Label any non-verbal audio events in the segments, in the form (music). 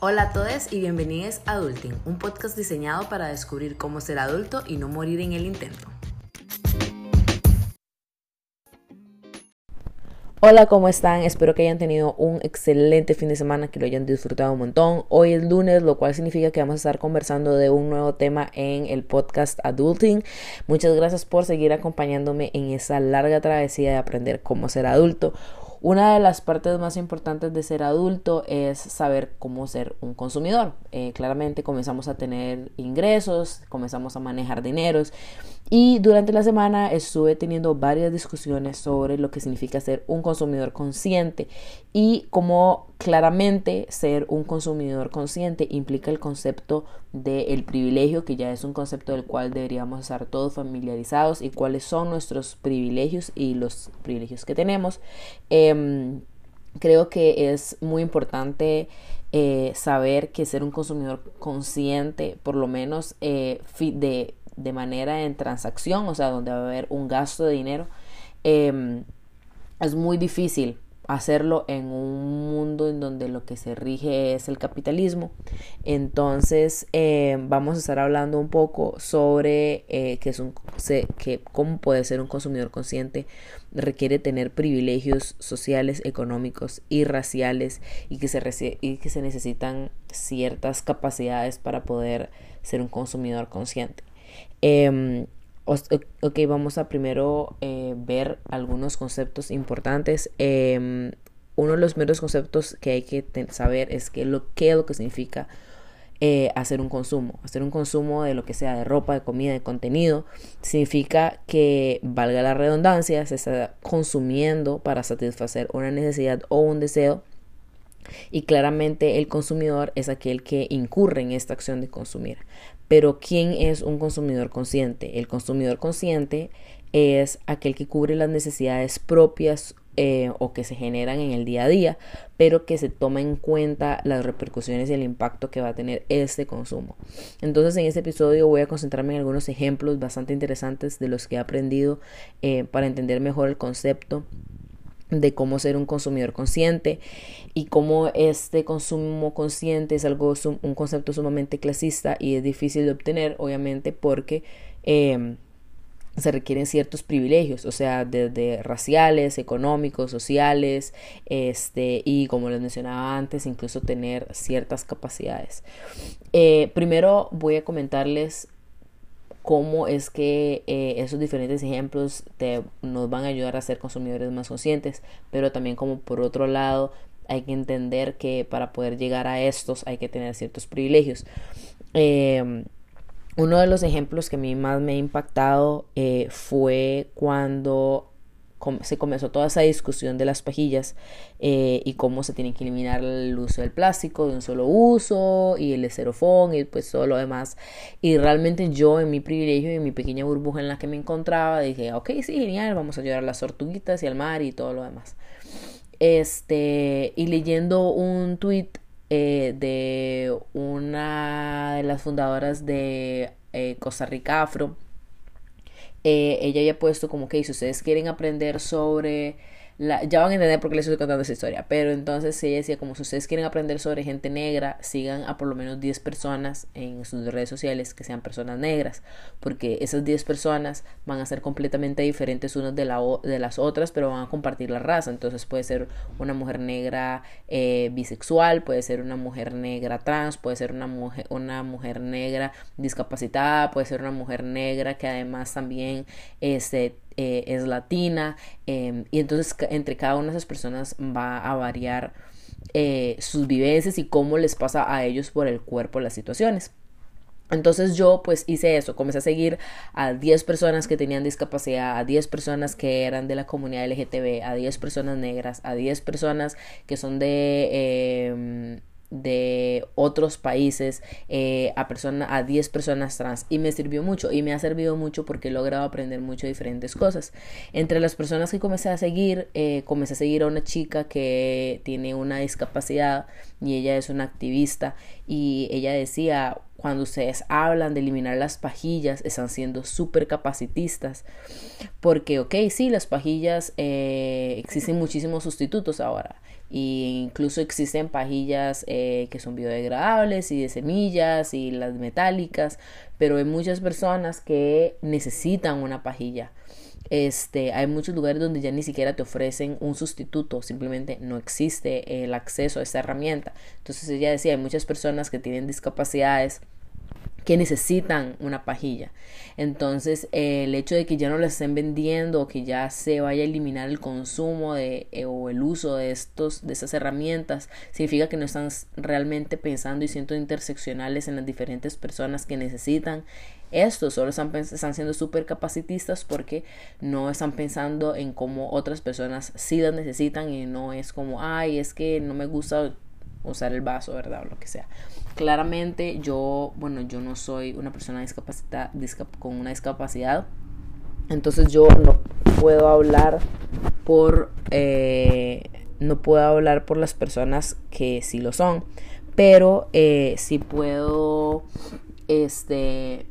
Hola a todos y bienvenidos a Adulting, un podcast diseñado para descubrir cómo ser adulto y no morir en el intento. Hola, ¿cómo están? Espero que hayan tenido un excelente fin de semana, que lo hayan disfrutado un montón. Hoy es lunes, lo cual significa que vamos a estar conversando de un nuevo tema en el podcast Adulting. Muchas gracias por seguir acompañándome en esa larga travesía de aprender cómo ser adulto. Una de las partes más importantes de ser adulto es saber cómo ser un consumidor. Eh, claramente comenzamos a tener ingresos, comenzamos a manejar dineros y durante la semana estuve teniendo varias discusiones sobre lo que significa ser un consumidor consciente y cómo claramente ser un consumidor consciente implica el concepto del privilegio, que ya es un concepto del cual deberíamos estar todos familiarizados y cuáles son nuestros privilegios y los privilegios que tenemos. Em, creo que es muy importante eh, saber que ser un consumidor consciente, por lo menos eh, de, de, manera en transacción, o sea, donde va a haber un gasto de dinero, em, es muy difícil hacerlo en un mundo en donde lo que se rige es el capitalismo. Entonces eh, vamos a estar hablando un poco sobre eh, que es un, que cómo puede ser un consumidor consciente. Requiere tener privilegios sociales, económicos y raciales y que se, y que se necesitan ciertas capacidades para poder ser un consumidor consciente. Em, Ok, vamos a primero eh, ver algunos conceptos importantes. Em, uno de los primeros conceptos que hay que saber es que lo, qué es lo que significa eh, hacer un consumo. Hacer un consumo de lo que sea, de ropa, de comida, de contenido, significa que, valga la redundancia, se está consumiendo para satisfacer una necesidad o un deseo y claramente el consumidor es aquel que incurre en esta acción de consumir. Pero ¿quién es un consumidor consciente? El consumidor consciente es aquel que cubre las necesidades propias eh, o que se generan en el día a día, pero que se toma en cuenta las repercusiones y el impacto que va a tener este consumo. Entonces en este episodio voy a concentrarme en algunos ejemplos bastante interesantes de los que he aprendido eh, para entender mejor el concepto de cómo ser un consumidor consciente y cómo este consumo consciente es algo un concepto sumamente clasista y es difícil de obtener obviamente porque em, se requieren ciertos privilegios, o sea, desde raciales, económicos, sociales, este, y como les mencionaba antes, incluso tener ciertas capacidades. Eh, primero voy a comentarles cómo es que eh, esos diferentes ejemplos te, nos van a ayudar a ser consumidores más conscientes, pero también como por otro lado hay que entender que para poder llegar a estos hay que tener ciertos privilegios. Eh, uno de los ejemplos que a mí más me ha impactado eh, fue cuando se comenzó toda esa discusión de las pajillas eh, y cómo se tiene que eliminar el uso del plástico de un solo uso y el esterofón y pues todo lo demás. Y realmente yo en mi privilegio y en mi pequeña burbuja en la que me encontraba dije, ok, sí, genial, vamos a ayudar a las tortuguitas y al mar y todo lo demás. Este, y leyendo un tweet eh, de una de las fundadoras de eh, Costa Rica Afro, eh, ella había puesto como que si ustedes quieren aprender sobre ya van a entender por qué les estoy contando esa historia. Pero entonces ella decía, como si ustedes quieren aprender sobre gente negra, sigan a por lo menos 10 personas en sus redes sociales que sean personas negras. Porque esas 10 personas van a ser completamente diferentes unas de, la, de las otras, pero van a compartir la raza. Entonces puede ser una mujer negra eh, bisexual, puede ser una mujer negra trans, puede ser una mujer, una mujer negra discapacitada, puede ser una mujer negra que además también este, eh, es latina em, y entonces entre cada una de esas personas va a variar eh, sus vivencias y cómo les pasa a ellos por el cuerpo las situaciones. Entonces yo pues hice eso, comencé a seguir a 10 personas que tenían discapacidad, a 10 personas que eran de la comunidad LGTB, a 10 personas negras, a 10 personas que son de... De otros países eh, a, persona, a 10 personas trans y me sirvió mucho y me ha servido mucho porque he logrado aprender mucho diferentes cosas. Entre las personas que comencé a seguir, eh, comencé a seguir a una chica que tiene una discapacidad y ella es una activista y ella decía cuando ustedes hablan de eliminar las pajillas, están siendo súper capacitistas. Porque, ok, sí, las pajillas, eh, existen muchísimos sustitutos ahora. E incluso existen pajillas eh, que son biodegradables y de semillas y las metálicas. Pero hay muchas personas que necesitan una pajilla. Este, hay muchos lugares donde ya ni siquiera te ofrecen un sustituto, simplemente no existe el acceso a esta herramienta. Entonces ella decía, hay muchas personas que tienen discapacidades que necesitan una pajilla. Entonces, el hecho de que ya no la estén vendiendo o que ya se vaya a eliminar el consumo de, eh, o el uso de estos de estas herramientas significa que no están realmente pensando y siendo interseccionales en las diferentes personas que necesitan esto, solo están, están siendo súper capacitistas porque no están pensando en cómo otras personas sí las necesitan y no es como, ay, es que no me gusta usar el vaso, ¿verdad? O lo que sea. Claramente yo, bueno, yo no soy una persona discapacitada, con una discapacidad, entonces yo no puedo hablar por, eh, no puedo hablar por las personas que sí lo son, pero eh, sí puedo, este,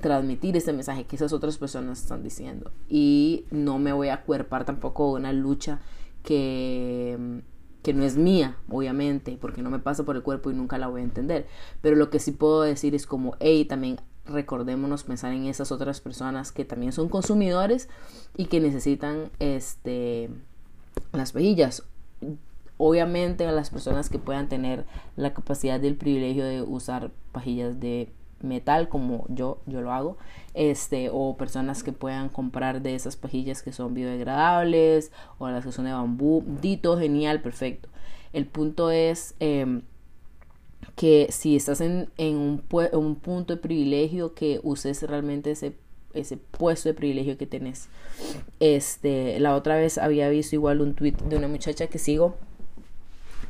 transmitir este mensaje que esas otras personas están diciendo y no me voy a acuerpar tampoco una lucha que que no es mía, obviamente, porque no me pasa por el cuerpo y nunca la voy a entender. Pero lo que sí puedo decir es como, hey, también recordémonos pensar en esas otras personas que también son consumidores y que necesitan este las pajillas. Obviamente a las personas que puedan tener la capacidad del privilegio de usar pajillas de metal como yo yo lo hago este o personas que puedan comprar de esas pajillas que son biodegradables o las que son de bambú dito genial perfecto. El punto es em, que si estás en, en un, un, punto de privilegio que uses realmente ese ese puesto de privilegio que tenés. Este la otra vez había visto igual un tweet de una muchacha que sigo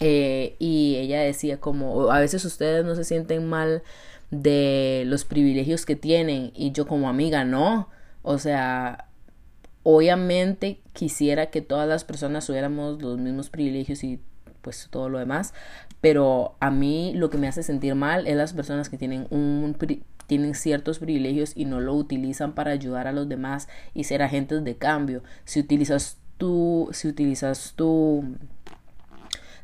eh, y ella decía como a veces ustedes no se sienten mal de los privilegios que tienen y yo como amiga no. O sea, obviamente quisiera que todas las personas tuviéramos los mismos privilegios y pues todo lo demás, pero a mí lo que me hace sentir mal es las personas que tienen un tienen ciertos privilegios y no lo utilizan para ayudar a los demás y ser agentes de cambio. Si utilizas tú si utilizas tu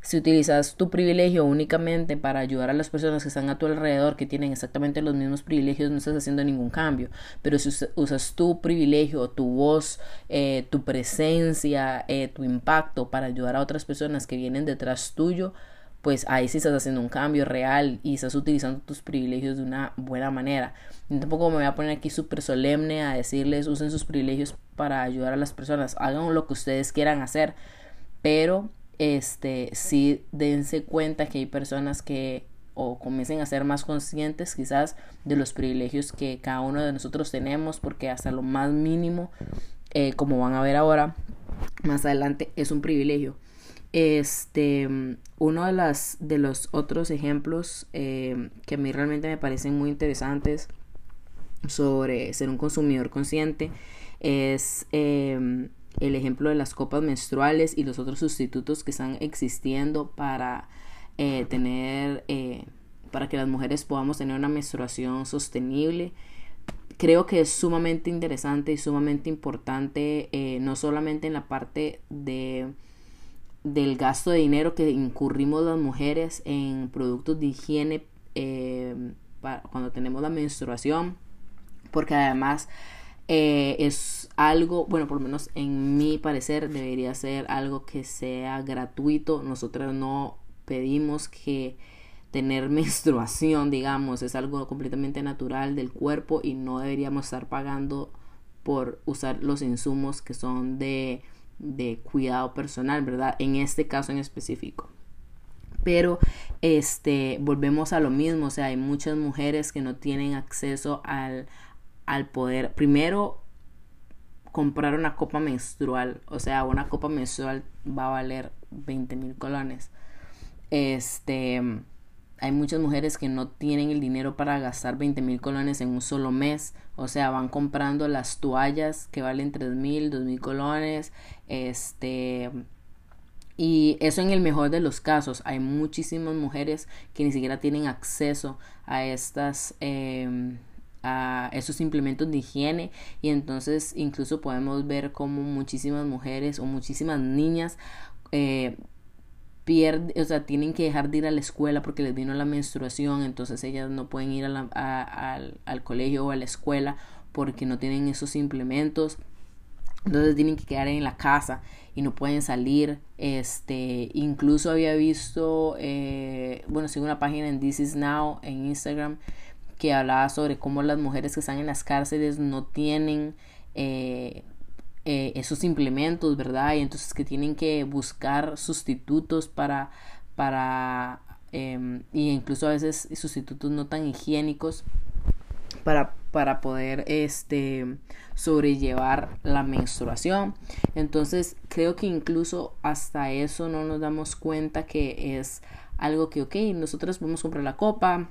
si utilizas tu privilegio únicamente para ayudar a las personas que están a tu alrededor, que tienen exactamente los mismos privilegios, no estás haciendo ningún cambio. Pero si usas tu privilegio, tu voz, eh, tu presencia, eh, tu impacto para ayudar a otras personas que vienen detrás tuyo, pues ahí sí estás haciendo un cambio real y estás utilizando tus privilegios de una buena manera. Y tampoco me voy a poner aquí súper solemne a decirles usen sus privilegios para ayudar a las personas, hagan lo que ustedes quieran hacer, pero este, sí dense cuenta que hay personas que o comiencen a ser más conscientes quizás de los privilegios que cada uno de nosotros tenemos, porque hasta lo más mínimo, eh, como van a ver ahora, más adelante, es un privilegio. Este, uno de, las, de los otros ejemplos eh, que a mí realmente me parecen muy interesantes sobre ser un consumidor consciente es eh, el ejemplo de las copas menstruales y los otros sustitutos que están existiendo para eh, tener, eh, para que las mujeres podamos tener una menstruación sostenible. Creo que es sumamente interesante y sumamente importante, eh, no solamente en la parte de del gasto de dinero que incurrimos las mujeres en productos de higiene cuando tenemos la menstruación, porque además eh, es algo, bueno, por lo menos en mi parecer debería ser algo que sea gratuito. Nosotros no pedimos que tener (laughs) menstruación, digamos, es algo completamente natural del cuerpo y no deberíamos estar pagando por usar los insumos que son de, de cuidado personal, ¿verdad? En este caso en específico. Pero este volvemos a lo mismo, o sea, hay muchas mujeres que no tienen acceso al, al poder, primero, comprar una copa menstrual. O sea, una copa menstrual va a valer 20 mil colones. Este, hay muchas mujeres que no tienen el dinero para gastar 20 mil colones en un solo mes. O sea, van comprando las toallas que valen 3 mil, 2 mil colones. Este, Y eso en el mejor de los casos. Hay muchísimas mujeres que ni siquiera tienen acceso a estas... Em, a esos implementos de higiene y entonces incluso podemos ver como muchísimas mujeres o muchísimas niñas eh, pierden, o sea, tienen que dejar de ir a la escuela porque les vino la menstruación, entonces ellas no pueden ir al, al colegio o a la escuela porque no tienen esos implementos entonces tienen que quedar en la casa y no pueden salir. Este, incluso había visto, eh, bueno, sigo una página en This Is Now en Instagram que hablaba sobre cómo las mujeres que están en las cárceles no tienen eh, eh, esos implementos, ¿verdad? Y entonces que tienen que buscar sustitutos para, para, eh, y incluso a veces sustitutos no tan higiénicos para, para poder este, sobrellevar la menstruación. Entonces creo que incluso hasta eso no nos damos cuenta que es algo que, ok, nosotros podemos comprar la copa,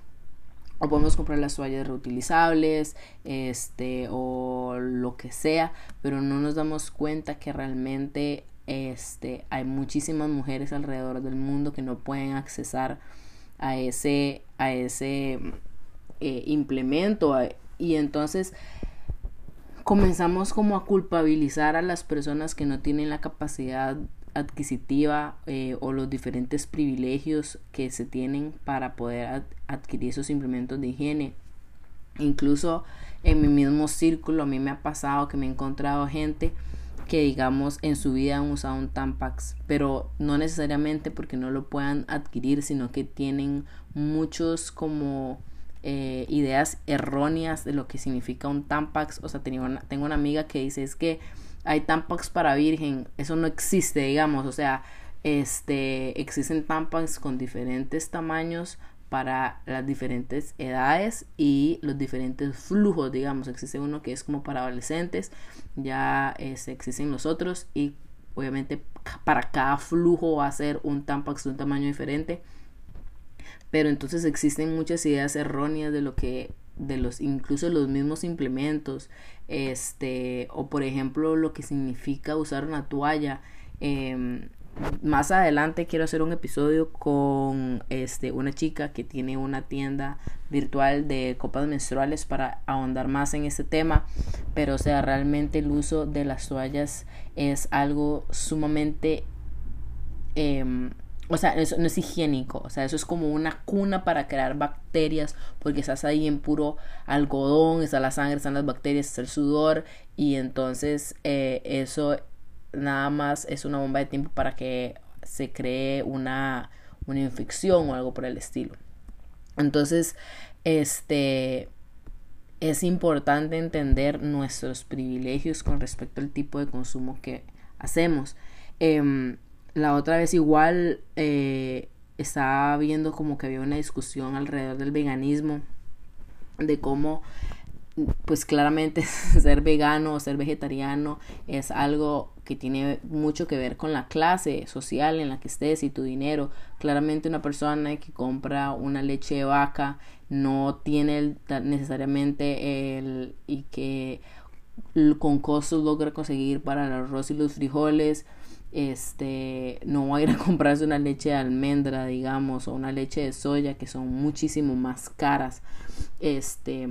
o podemos comprar las toallas reutilizables, este, o lo que sea, pero no nos damos cuenta que realmente este, hay muchísimas mujeres alrededor del mundo que no pueden accesar a ese, a ese eh, implemento. Y entonces comenzamos como a culpabilizar a las personas que no tienen la capacidad adquisitiva eh, o los diferentes privilegios que se tienen para poder adquirir esos implementos de higiene. Incluso en mi mismo círculo a mí me ha pasado que me he encontrado gente que digamos en su vida han usado un Tampax, pero no necesariamente porque no lo puedan adquirir, sino que tienen muchos como eh, ideas erróneas de lo que significa un Tampax. O sea, tengo una, tengo una amiga que dice es que hay Tampax para virgen. Eso no existe, digamos. O sea, este, existen Tampax con diferentes tamaños para las diferentes edades y los diferentes flujos, digamos. Existe uno que es como para adolescentes, ya existen los otros y obviamente para cada flujo va a ser un Tampax de un tamaño diferente pero entonces existen muchas ideas erróneas de lo que de los incluso los mismos implementos este o por ejemplo lo que significa usar una toalla em, más adelante quiero hacer un episodio con este una chica que tiene una tienda virtual de copas menstruales para ahondar más en este tema pero o sea realmente el uso de las toallas es algo sumamente eh, o sea, eso no es higiénico, o sea, eso es como una cuna para crear bacterias, porque estás ahí en puro algodón, está la sangre, están las bacterias, está el sudor, y entonces eh, eso nada más es una bomba de tiempo para que se cree una, una infección o algo por el estilo. Entonces, este es importante entender nuestros privilegios con respecto al tipo de consumo que hacemos. Eh, la otra vez igual eh, estaba viendo como que había una discusión alrededor del veganismo, de cómo pues claramente (laughs) ser vegano o ser vegetariano es algo que tiene mucho que ver con la clase social en la que estés y tu dinero. Claramente una persona que compra una leche de vaca no tiene necesariamente el y que con costos logra conseguir para el arroz y los frijoles este no va a ir a (laughs) comprarse una leche de almendra digamos o una leche de soya que son muchísimo más caras este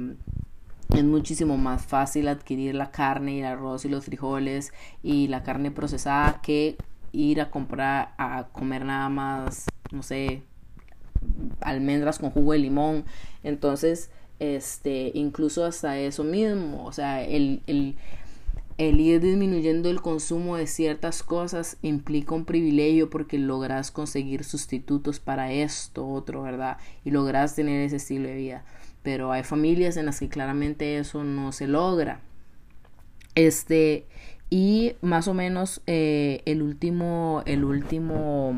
es muchísimo más fácil adquirir la carne y el arroz y los frijoles y la carne procesada que ir a comprar a comer nada más no sé almendras con jugo de limón entonces este incluso hasta eso mismo o sea el, el el ir disminuyendo el consumo de ciertas cosas implica un privilegio porque logras conseguir sustitutos para esto, otro, ¿verdad? Y logras tener ese estilo de vida. Pero hay familias en las que claramente eso no se logra. Este, y más o menos eh, el último, el último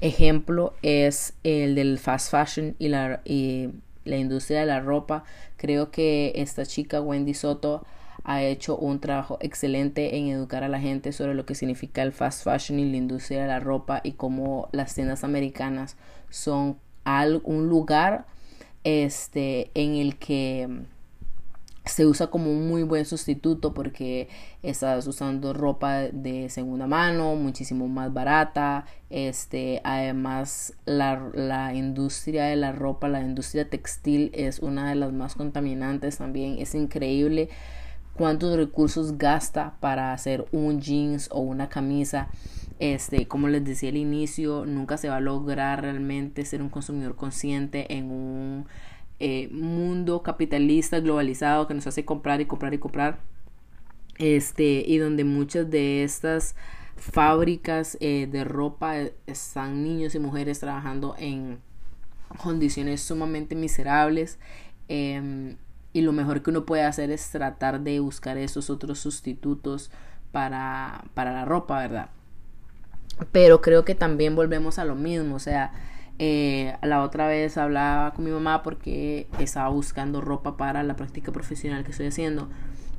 ejemplo es el del fast fashion y la, y la industria de la ropa. Creo que esta chica, Wendy Soto, ha hecho un trabajo excelente en educar a la gente sobre lo que significa el fast fashion y la industria de la ropa y cómo las tiendas americanas son un lugar este en el que se usa como un muy buen sustituto porque estás usando ropa de segunda mano, muchísimo más barata. Este, además, la, la, industria de la ropa, la industria textil es una de las más contaminantes también. Es increíble cuántos recursos gasta para hacer un jeans o una camisa. Este, como les decía al inicio, nunca se va a lograr realmente ser un consumidor consciente en un eh, mundo capitalista globalizado que nos hace comprar y comprar y comprar este y donde muchas de estas fábricas eh, de ropa eh, están niños y mujeres trabajando en condiciones sumamente miserables em, y lo mejor que uno puede hacer es tratar de buscar esos otros sustitutos para, para la ropa, ¿verdad? Pero creo que también volvemos a lo mismo, o sea, eh, la otra vez hablaba con mi mamá porque estaba buscando ropa para la práctica profesional que estoy haciendo.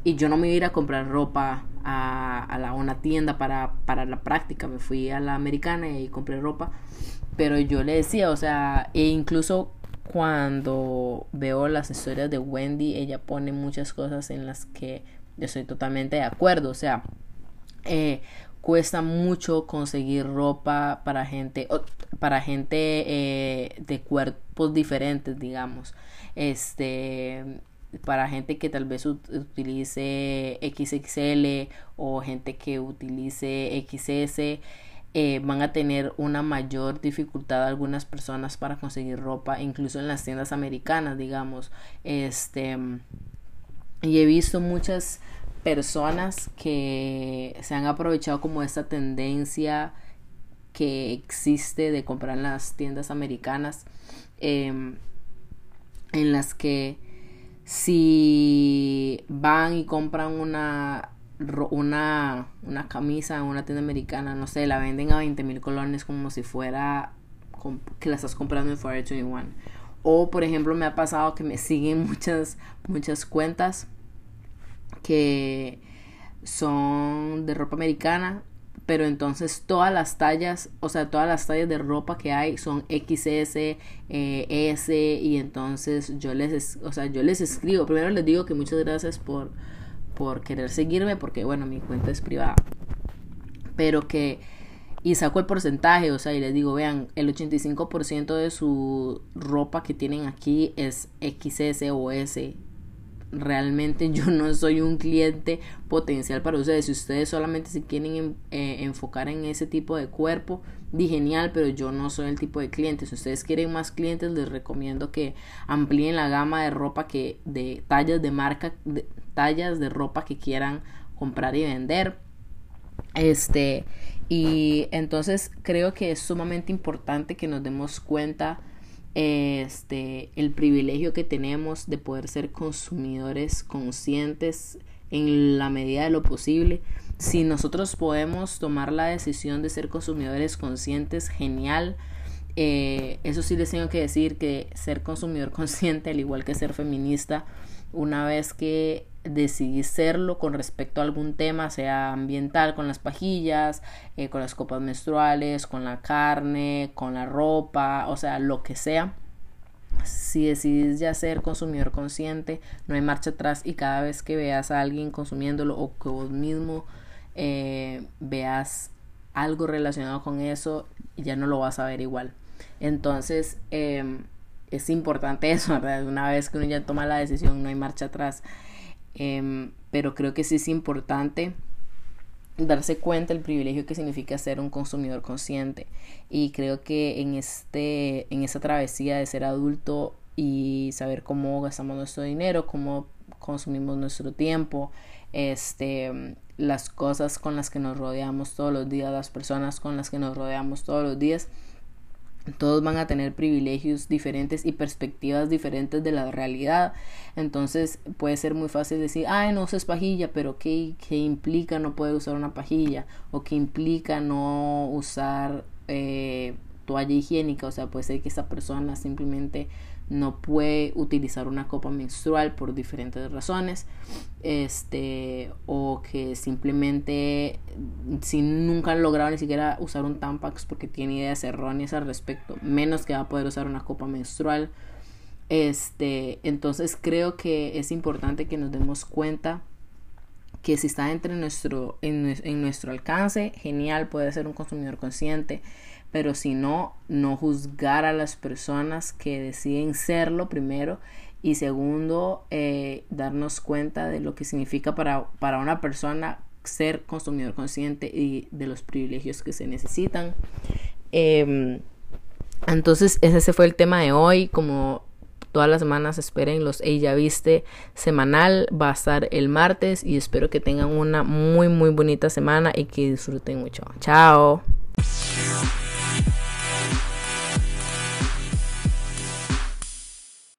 Y yo no me iba a ir a comprar ropa a, a la, una tienda para, para la práctica. Me fui a la americana y compré ropa. Pero yo le decía, o sea, e incluso cuando veo las historias de Wendy, ella pone muchas cosas en las que yo estoy totalmente de acuerdo. O sea, eh, cuesta mucho conseguir ropa para gente para gente eh, de cuerpos diferentes digamos este para gente que tal vez utilice XXL o gente que utilice XS eh, van a tener una mayor dificultad algunas personas para conseguir ropa incluso en las tiendas americanas digamos. Este y he visto muchas personas que se han aprovechado como esta tendencia que existe de comprar en las tiendas americanas em, en las que si van y compran una una, una camisa en una tienda americana, no sé, la venden a 20 mil colones como si fuera que la estás comprando en Forever 21. O, por ejemplo, me ha pasado que me siguen (laughs) muchas, muchas cuentas que son de ropa americana, pero entonces todas las tallas, o sea, todas las tallas de ropa que hay son XS, eh, S y entonces yo les, o sea, yo les escribo, primero les digo que muchas gracias por, por querer seguirme, porque bueno, mi cuenta es privada, pero que, y saco el porcentaje, o sea, y les digo, vean, el 85% de su ropa que tienen aquí es XS o S realmente yo no soy un cliente potencial para ustedes. Si ustedes solamente se quieren eh, enfocar en ese tipo de cuerpo, di genial, pero yo no soy el tipo de cliente. Si ustedes quieren más clientes, les recomiendo que amplíen la gama de ropa que, de tallas de marca, tallas de ropa que quieran comprar y vender. Este, y entonces creo que es sumamente importante que nos demos cuenta este, el privilegio que tenemos de poder ser consumidores conscientes en la medida de lo posible. Si nosotros podemos tomar la decisión de ser consumidores conscientes, genial. Eh, eso sí les tengo que decir que ser consumidor (laughs) consciente, al igual que ser feminista, una vez que decidí serlo con respecto a algún tema, sea ambiental, con las pajillas, eh, con las copas menstruales, con la carne, con la ropa, o sea, lo que sea. Si decidís ya ser consumidor consciente, no hay marcha atrás y cada vez que veas a alguien consumiéndolo o que vos mismo eh, veas algo relacionado con eso, ya no lo vas a ver igual. Entonces, em, es importante (laughs) eso, ¿verdad? Una vez que uno ya toma la decisión, no hay marcha atrás. Em, pero creo que sí es importante darse cuenta del privilegio que significa ser un consumidor consciente. Y creo que en este en esa travesía de ser adulto y saber cómo gastamos nuestro dinero cómo consumimos nuestro tiempo este las cosas con las que nos rodeamos todos los días las personas con las que nos rodeamos todos los días todos van a tener privilegios diferentes y perspectivas diferentes de la realidad. Entonces puede ser muy fácil decir, ay, no uses pajilla, pero ¿qué, qué implica no poder usar una pajilla? ¿O qué implica no usar eh, toalla higiénica? O sea, puede ser que esa persona simplemente no puede utilizar una copa menstrual por diferentes razones este o que simplemente si nunca han logrado ni siquiera usar un tampax porque tiene ideas erróneas al respecto menos que va a poder usar una copa menstrual. Este, entonces creo que es importante que nos demos cuenta que si está entre nuestro, en, en nuestro alcance, genial, puede ser un consumidor consciente, pero si no, no juzgar a las personas que deciden serlo primero y segundo, eh, darnos cuenta de lo que significa para, para una persona ser consumidor consciente y de los privilegios que se necesitan. Em, entonces, ese fue el tema de hoy. Como todas las semanas esperen los Ella Viste semanal. Va a estar el martes y espero que tengan una muy, muy bonita semana y que disfruten mucho. Chao.